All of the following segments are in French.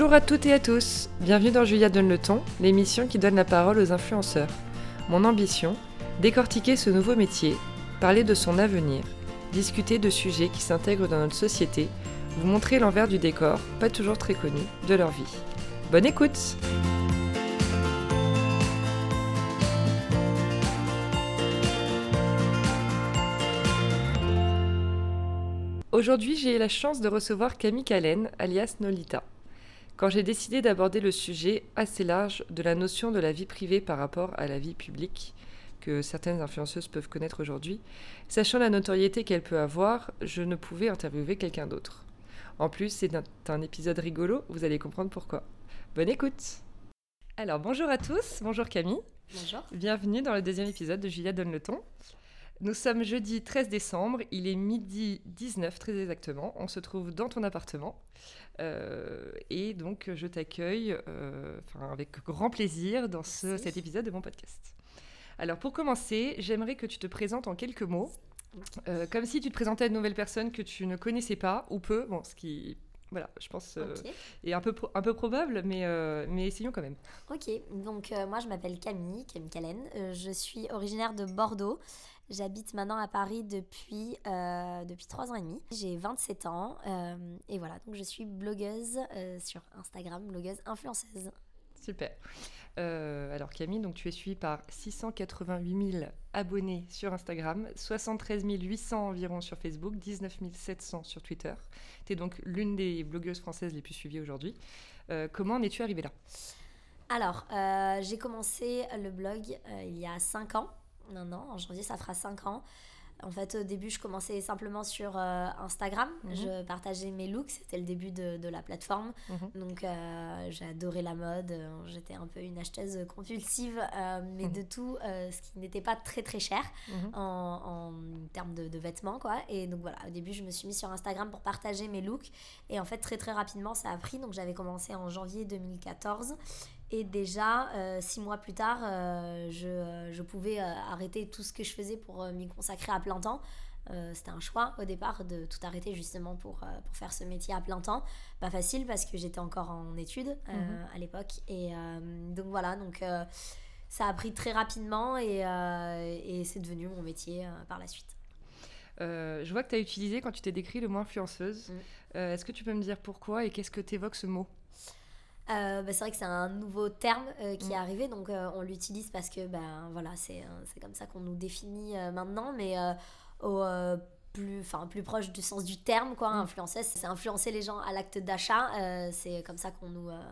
Bonjour à toutes et à tous, bienvenue dans Julia Donne le ton, l'émission qui donne la parole aux influenceurs. Mon ambition, décortiquer ce nouveau métier, parler de son avenir, discuter de sujets qui s'intègrent dans notre société, vous montrer l'envers du décor, pas toujours très connu, de leur vie. Bonne écoute Aujourd'hui, j'ai la chance de recevoir Camille Calen, alias Nolita. Quand j'ai décidé d'aborder le sujet assez large de la notion de la vie privée par rapport à la vie publique, que certaines influenceuses peuvent connaître aujourd'hui, sachant la notoriété qu'elle peut avoir, je ne pouvais interviewer quelqu'un d'autre. En plus, c'est un, un épisode rigolo, vous allez comprendre pourquoi. Bonne écoute Alors bonjour à tous, bonjour Camille. Bonjour. Bienvenue dans le deuxième épisode de Julia Donne le ton. Nous sommes jeudi 13 décembre, il est midi 19 très exactement. On se trouve dans ton appartement. Euh, et donc, je t'accueille euh, avec grand plaisir dans ce, cet épisode de mon podcast. Alors, pour commencer, j'aimerais que tu te présentes en quelques mots, euh, comme si tu te présentais à une nouvelle personne que tu ne connaissais pas ou peu, bon, ce qui voilà, je pense, euh, est un peu, un peu probable, mais, euh, mais essayons quand même. Ok, donc euh, moi je m'appelle Camille, Camille Calen. Euh, je suis originaire de Bordeaux. J'habite maintenant à Paris depuis, euh, depuis 3 ans et demi. J'ai 27 ans euh, et voilà, donc je suis blogueuse euh, sur Instagram, blogueuse influenceuse. Super. Alors Camille, donc tu es suivie par 688 000 abonnés sur Instagram, 73 800 environ sur Facebook, 19 700 sur Twitter. Tu es donc l'une des blogueuses françaises les plus suivies aujourd'hui. Comment en es-tu arrivée là? Alors, euh, j'ai commencé le blog euh, il y a 5 ans. Non, non, en janvier ça fera 5 ans. En fait, au début, je commençais simplement sur euh, Instagram. Mhm. Je partageais mes looks, c'était le début de, de la plateforme. Mhm. Donc, euh, j'ai adoré la mode. euh, J'étais un peu une acheteuse compulsive, euh, mais Mhm. de tout ce qui n'était pas très très cher en, en termes de, de vêtements quoi et donc voilà au début je me suis mis sur Instagram pour partager mes looks et en fait très très rapidement ça a pris donc j'avais commencé en janvier 2014 et déjà euh, six mois plus tard euh, je, euh, je pouvais euh, arrêter tout ce que je faisais pour m'y consacrer à plein temps c'était un choix au départ de tout arrêter justement pour, pour faire ce métier à plein temps. Pas facile parce que j'étais encore en études Mhm. à l'époque. Et donc voilà, donc ça a pris très rapidement et, et c'est devenu mon métier par la suite. Je vois que tu as utilisé quand tu t'es décrit le mot influenceuse. Mm. Est-ce que tu peux me dire pourquoi et qu'est-ce que t'évoque ce mot? Bah, c'est vrai que c'est un nouveau terme euh, qui Mm. est arrivé, donc euh, on l'utilise parce que ben voilà, c'est euh, c'est comme ça qu'on nous définit euh, maintenant, mais euh, au euh, plus, enfin plus proche du sens du terme, quoi. Mm. Influenceuse, c'est influencer les gens à l'acte d'achat, euh, c'est comme ça qu'on nous, euh,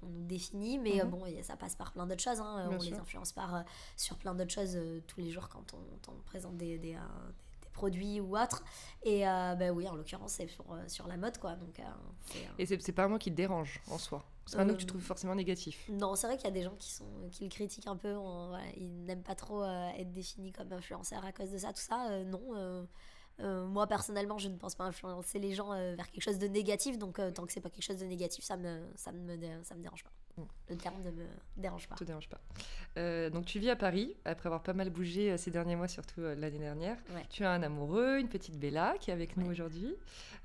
qu'on nous définit, mais euh, Mhm. bon, ça passe par plein d'autres choses. hein. On les influence par, euh, sur plein d'autres choses euh, tous les jours quand on, présente euh, des produits ou autres. Et euh, ben oui, en l'occurrence, c'est sur, euh, sur la mode, quoi. Donc, euh, euh, Et c'est pas mot qui te dérange en soi. C'est un mot que tu Euh, trouves forcément négatif. non, c'est vrai qu'il y a des gens qui, sont, qui le critiquent un peu. en- voilà, ils n'aiment pas trop euh, être définis comme influenceurs à cause de ça, tout ça. Euh, non. euh, euh, moi, personnellement, je ne pense pas influencer les gens euh, vers quelque chose de négatif. Donc, euh, tant que c'est pas quelque chose de négatif, ça me, ça me, ça me dérange pas. Le terme ne me dérange pas. te dérange pas. Euh, donc tu vis à Paris, après avoir pas mal bougé euh, ces derniers mois, surtout euh, l'année dernière. Ouais. Tu as un amoureux, une petite Bella qui est avec nous Ouais. aujourd'hui.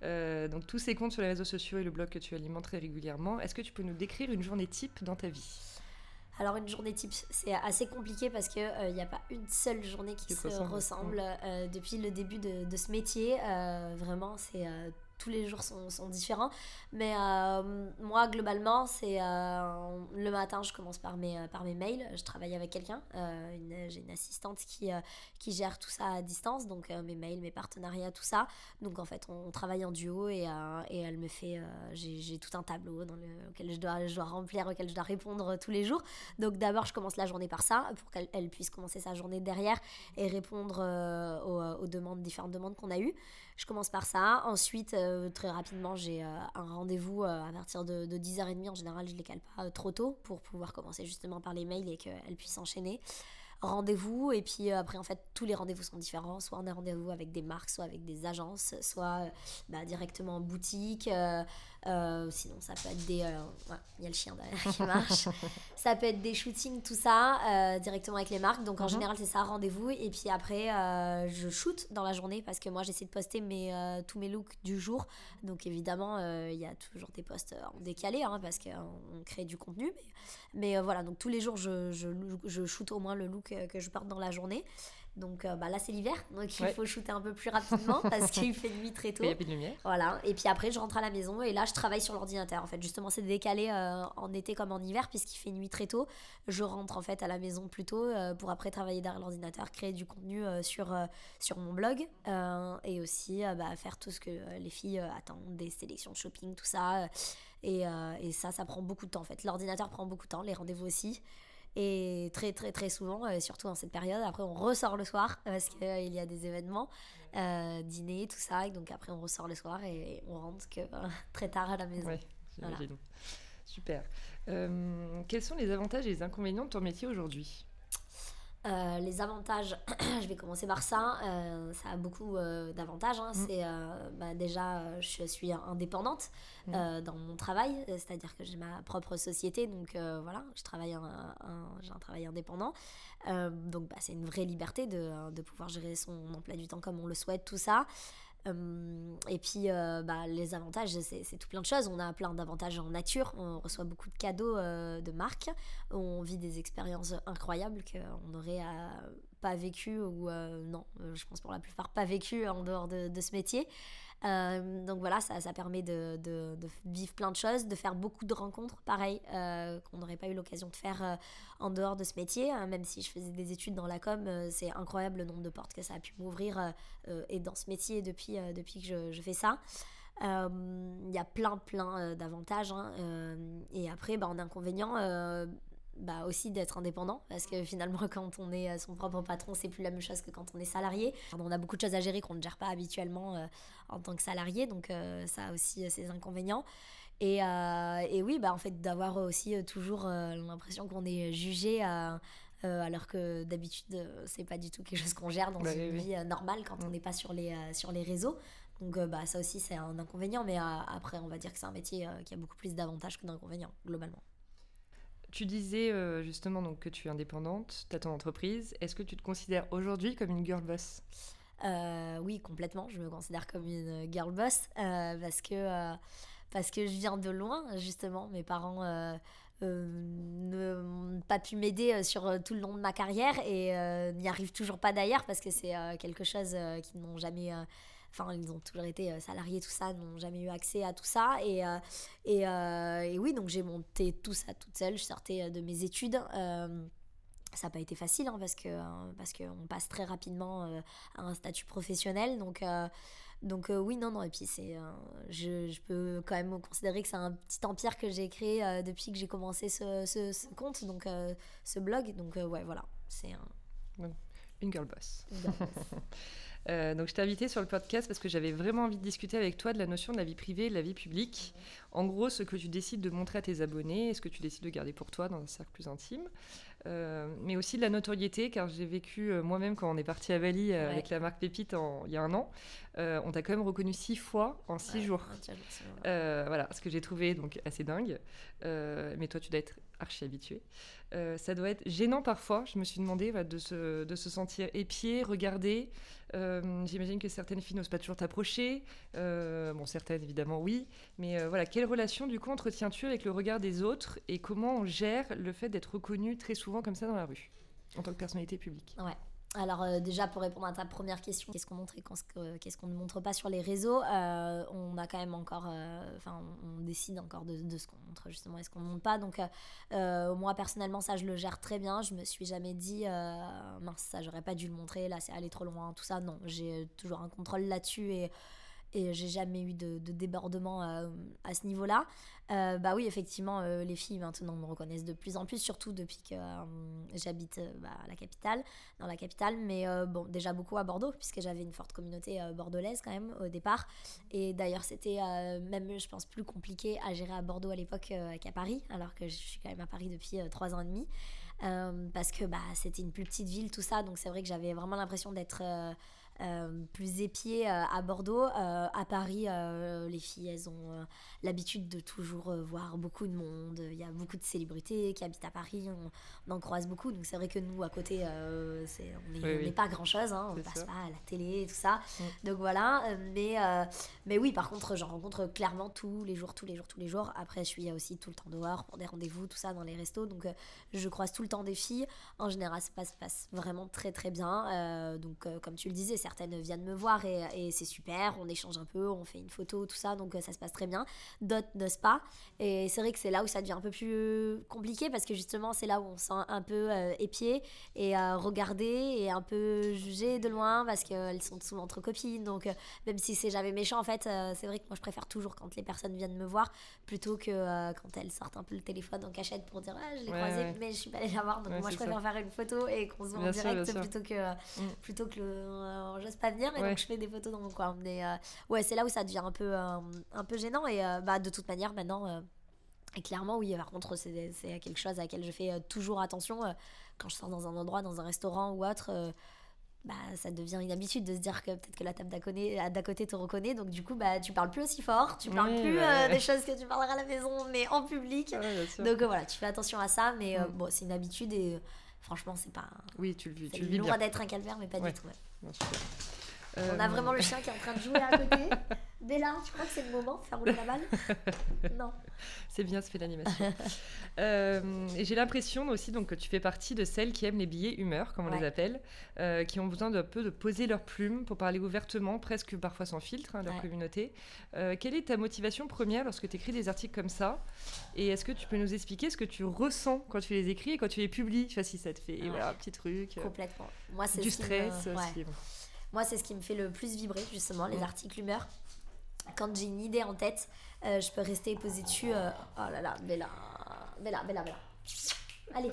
Euh, donc tous ces comptes sur les réseaux sociaux et le blog que tu alimentes très régulièrement. Est-ce que tu peux nous décrire une journée type dans ta vie? Alors une journée type, c'est assez compliqué parce qu'il n'y a pas une seule journée qui se se ressemble, ressemble. Depuis le début de, de ce métier, vraiment, c'est tous les jours sont, sont différents. Mais euh, moi, globalement, c'est euh, le matin, je commence par mes, euh, par mes mails. Je travaille avec quelqu'un. J'ai une assistante qui, qui gère tout ça à distance, donc mes mails, mes partenariats, tout ça. Donc en fait, on travaille en duo et, elle me fait. J'ai tout un tableau dans le, auquel je dois, je dois remplir, auquel je dois répondre tous les jours. Donc d'abord, je commence la journée par ça, pour qu'elle elle puisse commencer sa journée derrière et répondre aux, aux demandes, différentes demandes qu'on a eues. Je commence par ça. Ensuite, euh, très rapidement, j'ai euh, un rendez-vous euh, à partir de, de 10h30. En général, je ne les cale pas trop tôt pour pouvoir commencer justement par les mails et qu'elle puisse enchaîner. Rendez-vous, et puis après, en fait, tous les rendez-vous sont différents. Soit on a rendez-vous avec des marques, soit avec des agences, soit bah, directement en boutique. Euh, sinon, ça peut être des. Il y a le chien derrière qui marche. ça peut être des shootings, tout ça, directement avec les marques. Donc en mhm. général, c'est ça, rendez-vous. Et puis après, je shoot dans la journée parce que moi, j'essaie de poster mes, tous mes looks du jour. Donc évidemment, il y a toujours des posts en décalé hein, parce qu'on crée du contenu. Mais, voilà, donc tous les jours, je, je, je shoot au moins le look que je porte dans la journée. Donc euh, bah, là, c'est l'hiver, donc il faut shooter un peu plus rapidement parce qu'il fait nuit très tôt. Il n'y a plus de lumière. Voilà. Et puis après, je rentre à la maison et là, je travaille sur l'ordinateur. En fait, justement, c'est décalé euh, en été comme en hiver puisqu'il fait nuit très tôt. Je rentre en fait à la maison plus tôt euh, pour après travailler derrière l'ordinateur, créer du contenu sur, sur mon blog et aussi bah, faire tout ce que les filles attendent, des sélections de shopping, tout ça. Et, et ça, ça prend beaucoup de temps en fait. L'ordinateur prend beaucoup de temps, les rendez-vous aussi. Et très, très, très souvent, euh, surtout dans cette période, après on ressort le soir parce qu'il euh, y a des événements, euh, dîner, tout ça. Et donc après on ressort le soir et on rentre que très tard à la maison. Oui, Super. quels sont les avantages et les inconvénients de ton métier aujourd'hui? Euh, les avantages, je vais commencer par ça. Euh, ça a beaucoup euh, d'avantages. Hein. Mm. C'est bah, déjà, je suis indépendante mm. dans mon travail, c'est-à-dire que j'ai ma propre société, donc voilà, je travaille j'ai un travail indépendant. donc bah, c'est une vraie liberté de, de, pouvoir gérer son emploi du temps comme on le souhaite, tout ça. Euh, et puis, euh, bah, les avantages, c'est tout plein de choses. On a plein d'avantages en nature. On reçoit beaucoup de cadeaux euh, de marques. On vit des expériences incroyables qu'on n'aurait pas vécues ou non, je pense pour la plupart pas vécues en dehors de, de ce métier. Euh, donc voilà, ça, ça permet de, de, vivre plein de choses, de faire beaucoup de rencontres, pareil, euh, qu'on n'aurait pas eu l'occasion de faire euh, en dehors de ce métier. Hein, même si je faisais des études dans la com, c'est incroyable le nombre de portes que ça a pu m'ouvrir et dans ce métier depuis, depuis que je, fais ça. Il y a plein, plein d'avantages. Hein, et après, bah, en inconvénient, bah aussi d'être indépendant parce que finalement quand on est son propre patron c'est plus la même chose que quand on est salarié. On a beaucoup de choses à gérer qu'on ne gère pas habituellement euh, en tant que salarié donc euh, ça a aussi euh, ses inconvénients. Et, et oui bah en fait d'avoir aussi toujours l'impression qu'on est jugé alors que d'habitude c'est pas du tout quelque chose qu'on gère dans bah une vie normale quand on n'est pas sur les, sur les réseaux. Donc bah ça aussi c'est un inconvénient mais après on va dire que c'est un métier qui a beaucoup plus d'avantages que d'inconvénients globalement tu disais euh, justement donc, que tu es indépendante, tu as ton entreprise. Est-ce que tu te considères aujourd'hui comme une girl boss? Euh, Oui, complètement. Je me considère comme une girl boss euh, parce, que, parce que je viens de loin, justement. Mes parents n'ont pas pu m'aider sur tout le long de ma carrière et n'y arrivent toujours pas d'ailleurs parce que c'est quelque chose qu'ils n'ont jamais enfin ils ont toujours été euh, salariés tout ça n'ont jamais eu accès à tout ça. Et euh, et, euh, et, oui donc j'ai monté tout ça toute seule. Je sortais de mes études. Ça n'a pas été facile hein, parce que parce qu'on passe très rapidement à un statut professionnel. Donc donc oui non non et puis c'est je, je, peux quand même considérer que c'est un petit empire que j'ai créé depuis que j'ai commencé ce, ce, compte donc ce blog. Donc ouais voilà c'est un... une girl boss. Une girl boss. Euh, donc je t'ai invité sur le podcast parce que j'avais vraiment envie de discuter avec toi de la notion de la vie privée et de la vie publique. En gros, ce que tu décides de montrer à tes abonnés et ce que tu décides de garder pour toi dans un cercle plus intime. Euh, mais aussi de la notoriété, car j'ai vécu euh, moi-même quand on est parti à Bali avec la marque Pépite il y a un an. on t'a quand même reconnu six fois en six jours. voilà, ce que j'ai trouvé donc assez dingue. mais toi, tu dois être archi habitué. ça doit être gênant parfois, je me suis demandé, de, se, de se sentir épié, regardé. Euh, j'imagine que certaines filles n'osent pas toujours t'approcher. Euh, bon, certaines évidemment oui. Mais euh, voilà, quelle relation du coup entretiens-tu avec le regard des autres et comment on gère le fait d'être reconnu très souvent comme ça dans la rue en tant que personnalité publique? Alors euh, déjà pour répondre à ta première question, qu'est-ce qu'on montre et qu'est-ce qu'on ne montre pas sur les réseaux euh, On a quand même encore, euh, enfin on, décide encore de, ce qu'on montre justement et ce qu'on ne montre pas. Donc moi personnellement ça je le gère très bien. Je me suis jamais dit mince ça j'aurais pas dû le montrer, là c'est aller trop loin, tout ça. Non, j'ai toujours un contrôle là-dessus et et j'ai jamais eu de, débordement euh, à ce niveau-là. Euh, bah oui, effectivement, euh, les filles maintenant me reconnaissent de plus en plus, surtout depuis que j'habite bah, la capitale, dans la capitale, mais bon, déjà beaucoup à Bordeaux, puisque j'avais une forte communauté bordelaise quand même au départ. Et d'ailleurs, c'était même, je pense, plus compliqué à gérer à Bordeaux à l'époque qu'à Paris, alors que je suis quand même à Paris depuis trois ans et demi. parce que bah, c'était une plus petite ville, tout ça, donc c'est vrai que j'avais vraiment l'impression d'être plus épiées à Bordeaux. à Paris, les filles, elles ont l'habitude de toujours voir beaucoup de monde. Il y a beaucoup de célébrités qui habitent à Paris, on, en croise beaucoup. Donc c'est vrai que nous, à côté, c'est, on n'est pas grand-chose, hein, on ne passe pas à la télé et tout ça. Mm. Donc voilà, mais, mais oui, par contre, j'en rencontre clairement tous les jours, tous les jours, tous les jours. Après, je suis aussi tout le temps dehors pour des rendez-vous, tout ça, dans les restos. Donc je croise tout le temps des filles. En général, ça passe, passe vraiment très très bien. Euh, donc, euh, comme tu le disais, certaines viennent me voir et, c'est super. On échange un peu, on fait une photo, tout ça. Donc, euh, ça se passe très bien. D'autres n'osent pas. Et c'est vrai que c'est là où ça devient un peu plus compliqué parce que justement, c'est là où on se sent un peu épié et regarder et un peu jugé de loin parce qu'elles sont souvent entre copines. Donc, même si c'est jamais méchant, en fait, c'est vrai que moi, je préfère toujours quand les personnes viennent me voir plutôt que quand elles sortent un peu le téléphone en cachette pour dire ah, je l'ai croisé, mais je suis pas allée la voir. Donc, moi, je préfère faire une photo et qu'on se voit en direct plutôt que, mm. plutôt que euh, j'ose pas venir et donc je fais des photos dans mon coin. Mais euh, ouais, c'est là où ça devient un peu, euh, un peu gênant et bah, de toute manière, maintenant. Et clairement, oui, par contre, c'est quelque chose à laquelle je fais toujours attention. quand je sors dans un endroit, dans un restaurant ou autre, bah, ça devient une habitude de se dire que peut-être que la table d'à côté, te reconnaît. Donc, du coup, bah, tu parles plus aussi fort, tu parles plus des choses que tu parlerais à la maison, mais en public. donc, voilà, tu fais attention à ça. Mais mm. bon, c'est une habitude et franchement, c'est pas. Oui, tu le vis. Tu le loin d'être un calvaire, mais pas du tout. On a vraiment le chien qui est en train de jouer à côté. Bella, tu crois que c'est le moment de faire rouler la balle? Non. C'est bien, ça fait l'animation. Euh, et j'ai l'impression aussi donc, que tu fais partie de celles qui aiment les billets humeur, comme on les appelle, euh, qui ont besoin d'un peu de poser leurs plumes pour parler ouvertement, presque parfois sans filtre, hein, de leur communauté. Euh, quelle est ta motivation première lorsque tu écris des articles comme ça? Et est-ce que tu peux nous expliquer ce que tu ressens quand tu les écris et quand tu les publies? Enfin, Si ça te fait voilà, un petit truc. Complètement. Moi, du stress aussi. Moi, c'est ce qui me fait le plus vibrer, justement, les articles humeur quand j'ai une idée en tête, euh, je peux rester posé dessus. Euh, oh là là, Bella, Bella, Bella, Bella. Allez,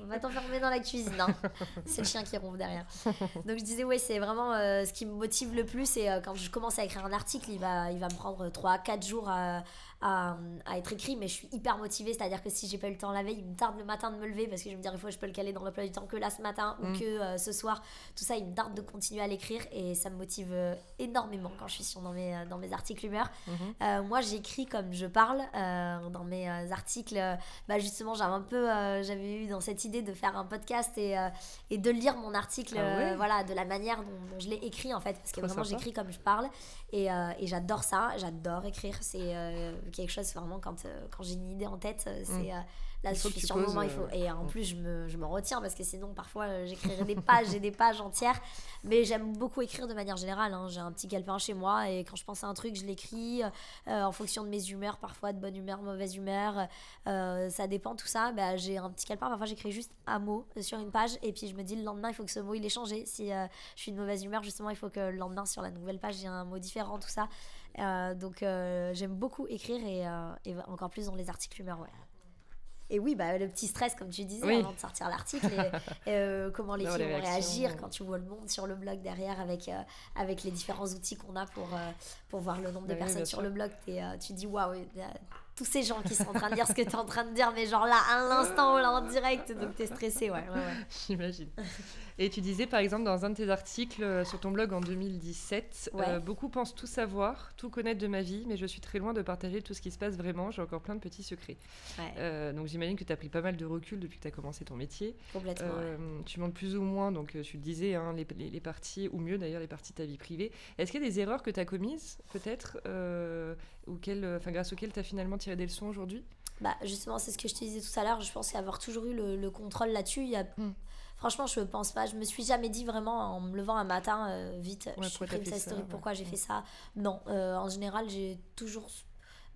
on va t'enfermer dans la cuisine. Non, c'est le chien qui ronfle derrière. Donc je disais, ouais, c'est vraiment euh, ce qui me motive le plus. Et quand je commence à écrire un article, il va, il va me prendre 3-4 jours à, à, être écrit, mais je suis hyper motivée. C'est-à-dire que si j'ai pas eu le temps la veille, il me tarde le matin de me lever parce que je me dis, il faut que je peux le caler dans l'emploi du temps que là ce matin ou mm. que euh, ce soir. Tout ça, il me tarde de continuer à l'écrire et ça me motive euh, énormément quand je suis sur, dans, mes, euh, dans mes articles humeur. Mm-hmm. moi, j'écris comme je parle dans mes articles. bah, justement, j'avais un peu, j'avais eu dans cette idée de faire un podcast et, et de lire mon article ah voilà, de la manière dont, je l'ai écrit en fait, parce que vraiment, j'écris comme je parle et, et j'adore ça, j'adore écrire. C'est quelque chose vraiment quand, euh, quand j'ai une idée en tête euh, c'est mm. Euh, là je suis sur le moment il faut et en plus je me, je me retiens parce que sinon parfois j'écrirai des pages j'ai des pages entières mais j'aime beaucoup écrire de manière générale hein. j'ai un petit calepin chez moi et quand je pense à un truc je l'écris en fonction de mes humeurs parfois de bonne humeur mauvaise humeur ça dépend tout ça bah, j'ai un petit calepin parfois j'écris juste un mot sur une page et puis je me dis le lendemain il faut que ce mot il ait changé si je suis de mauvaise humeur justement il faut que le lendemain sur la nouvelle page j'ai un mot différent tout ça euh, donc euh, j'aime beaucoup écrire et, euh, et, encore plus dans les articles humeur. Ouais. Et oui, bah, le petit stress, comme tu disais, avant de sortir l'article, et, comment les filles vont réagir quand tu vois le monde sur le blog derrière avec, avec les différents outils qu'on a pour, pour voir le nombre de personnes sur le blog. Tu dis, waouh, tous ces gens qui sont en train de dire ce que tu es en train de dire, mais genre là, à l'instant, là, en direct, donc tu es stressé, ouais. ouais, ouais. J'imagine. Et tu disais par exemple dans un de tes articles euh, sur ton blog en 2017, euh, beaucoup pensent tout savoir, tout connaître de ma vie, mais je suis très loin de partager tout ce qui se passe vraiment, j'ai encore plein de petits secrets. Euh, donc j'imagine que tu as pris pas mal de recul depuis que tu as commencé ton métier. Complètement. Tu montres plus ou moins, donc tu le disais, hein, les, les, parties, ou mieux d'ailleurs les parties de ta vie privée. Est-ce qu'il y a des erreurs que tu as commises peut-être, ou grâce auxquelles tu as finalement tiré des leçons aujourd'hui bah, justement, c'est ce que je te disais tout à l'heure. Je pense qu'avoir toujours eu le, contrôle là-dessus, il y a, hmm. Franchement, je pense pas. Je me suis jamais dit vraiment en me levant un matin, euh, vite, je supprime cette story, pourquoi j'ai fait ça? Non, euh, en général, j'ai toujours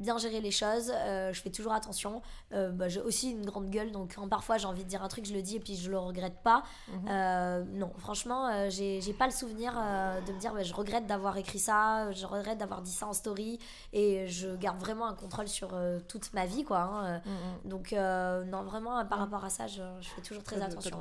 bien gérer les choses, euh, je fais toujours attention. Bah, j'ai aussi une grande gueule, donc quand parfois j'ai envie de dire un truc, je le dis et puis je le regrette pas. Mhm. non, franchement, j'ai pas le souvenir de me dire bah, je regrette d'avoir écrit ça, je regrette d'avoir dit ça en story et je garde vraiment un contrôle sur toute ma vie, quoi. Hein. Mhm. Donc, non, vraiment, par rapport à ça, je, fais toujours très attention.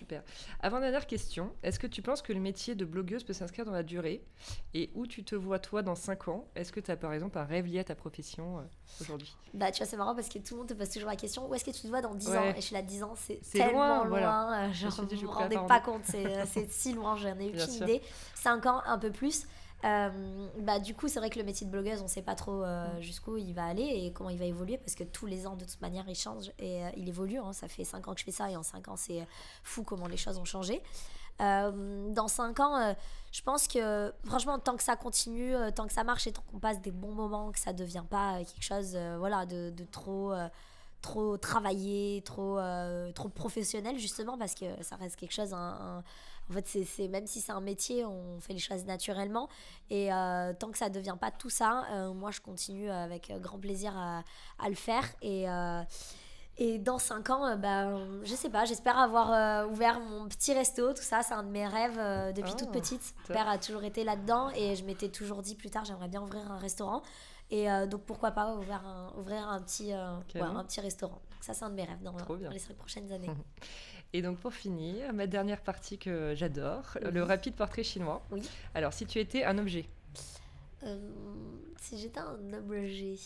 Super. Avant-dernière question, est-ce que tu penses que le métier de blogueuse peut s'inscrire dans la durée Et où tu te vois toi dans 5 ans? Est-ce que tu as par exemple un rêve lié à ta profession euh, aujourd'hui? Bah tu vois c'est marrant parce que tout le monde te pose toujours la question où est-ce que tu te vois dans 10 ans? Et je suis là 10 ans c'est tellement loin, loin, voilà. euh, Je me vais rendez préparer pas compte c'est euh, c'est si loin j'en ai aucune idée 5 ans un peu plus Euh, bah du coup c'est vrai que le métier de blogueuse on sait pas trop euh, Mm. jusqu'où il va aller et comment il va évoluer parce que tous les ans de toute manière il change et euh, il évolue hein. ça fait 5 ans que je fais ça et en 5 ans c'est fou comment les choses ont changé dans 5 ans, je pense que franchement, tant que ça continue, tant que ça marche et tant qu'on passe des bons moments, que ça devient pas quelque chose voilà, de, de trop, trop travaillé, trop, euh, trop professionnel, justement, parce que ça reste quelque chose. un- un- en fait, c'est même si c'est un métier, on fait les choses naturellement. Et euh, tant que ça devient pas tout ça, euh, moi, je continue avec grand plaisir à, à le faire. Et. et dans 5 ans, ben, je sais pas, j'espère avoir euh, ouvert mon petit resto, tout ça, c'est un de mes rêves euh, depuis Oh, toute petite. Mon père a toujours été là-dedans et je m'étais toujours dit plus tard, j'aimerais bien ouvrir un restaurant. Et euh, donc pourquoi pas ouvrir un, ouvrir un, petit, euh, ouais, un petit restaurant. Donc ça, c'est un de mes rêves dans, les 5 prochaines années. Et donc pour finir, ma dernière partie que j'adore, Oui. le rapide portrait chinois. Oui. Alors si tu étais un objet, Euh, si j'étais un objet,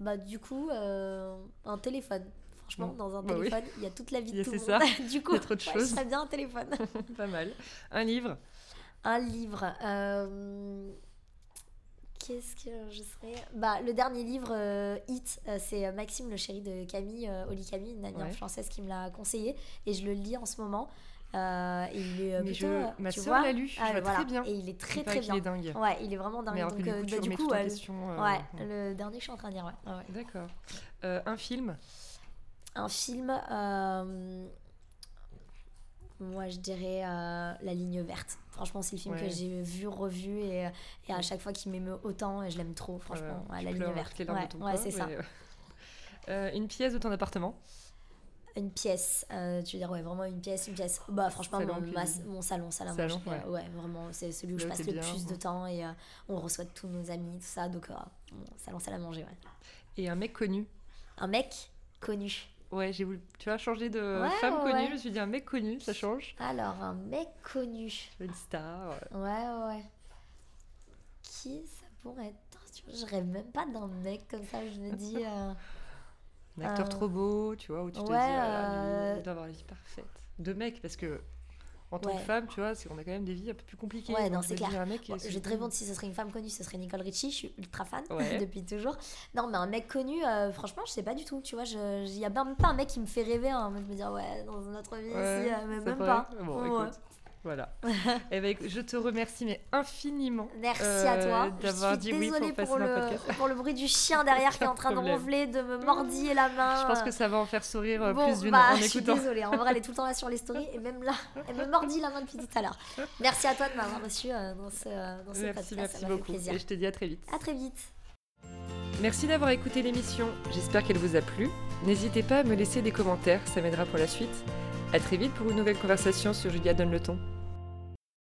bah du coup, un téléphone. Franchement, Mm. dans un Bah téléphone, il y a toute la vie de tout le c'est monde. du coup, Il y a trop de ouais, choses. je serais bien un téléphone. pas mal. Un livre, Un livre. Qu'est-ce que je serais Bah, le dernier livre, euh, Hit, euh, c'est euh, Maxime, le chéri de Camille, euh, Oli Camille, une amie Ouais. française qui me l'a conseillé. Et je le lis en ce moment. Euh, et il est plutôt, je- ma vois l'a lu, je Ah, vois voilà. très bien. Et il est très Il très bien. est dingue. Ouais, il est vraiment dingue. Mais alors Donc, que du coup, bah, du ouais, question. euh, ouais, ouais. le dernier que je suis en train de lire, ouais. D'accord. Euh, un film, Un film, moi je dirais La ligne verte. Franchement, c'est le film Ouais. que j'ai vu, revu et, et à chaque fois qu'il m'émeut autant, et je l'aime trop, franchement. tu La ligne verte. Ouais, ouais, corps, c'est ça. euh, euh, une pièce de ton appartement, Une pièce, euh, tu veux dire, ouais, vraiment une pièce, une pièce. Bah, franchement, Salon, mon, ma- mon salon, salle à Salon, manger. ouais. ouais, vraiment, c'est celui où je passe le bien, plus de temps et euh, on reçoit tous nos amis, tout ça. Donc, mon salon, salle à manger, ouais. et un mec connu? Un mec connu. Ouais, j'ai voulu, tu vois, changer de Ouais, femme ouais, connue, ouais. je me suis dit un mec connu, ça change. Alors, un mec connu. Une star. euh, Ouais, ouais. Qui ça pourrait être? Je rêve même pas d'un mec comme ça, je me dis. euh, Un acteur Euh, trop beau, tu vois, où tu te dis, ouais, ah là, lui, euh, il doit avoir la vie parfaite. De mec, parce que en tant Ouais. que femme, tu vois, c'est qu'on a quand même des vies un peu plus compliquées. Ouais, non, c'est clair. Un mec, Bon, je vais te répondre si ce serait une femme connue, ce serait Nicole Richie, je suis ultra fan Ouais. depuis toujours. Non, mais un mec connu, euh, franchement, je sais pas du tout. Tu vois, il y a même pas un mec qui me fait rêver. Hein. Je me dis, ouais, dans notre vie, Ouais, si, euh, mais même pas. Bon, Ouais. écoute, voilà. Eh ben, écoute, je te remercie mais infiniment. Merci euh, à toi. D'avoir dit oui pour passer pour, le podcast. pour le bruit du chien derrière qui est en train de ronfler, de me mordiller la main. Je pense que ça va en faire sourire euh, Bon, plus d'une bah, en je suis écoutant. désolée. En vrai, elle est tout le temps là sur les stories et même là, elle me mordit la main depuis tout à l'heure. Merci à toi de m'avoir reçu euh, dans ce, dans ce Merci, podcast. merci ça beaucoup. plaisir. Et je te dis à très vite. À très vite. Merci d'avoir écouté l'émission. J'espère qu'elle vous a plu. N'hésitez pas à me laisser des commentaires, ça m'aidera pour la suite. À très vite pour une nouvelle conversation sur Julia Donne le ton.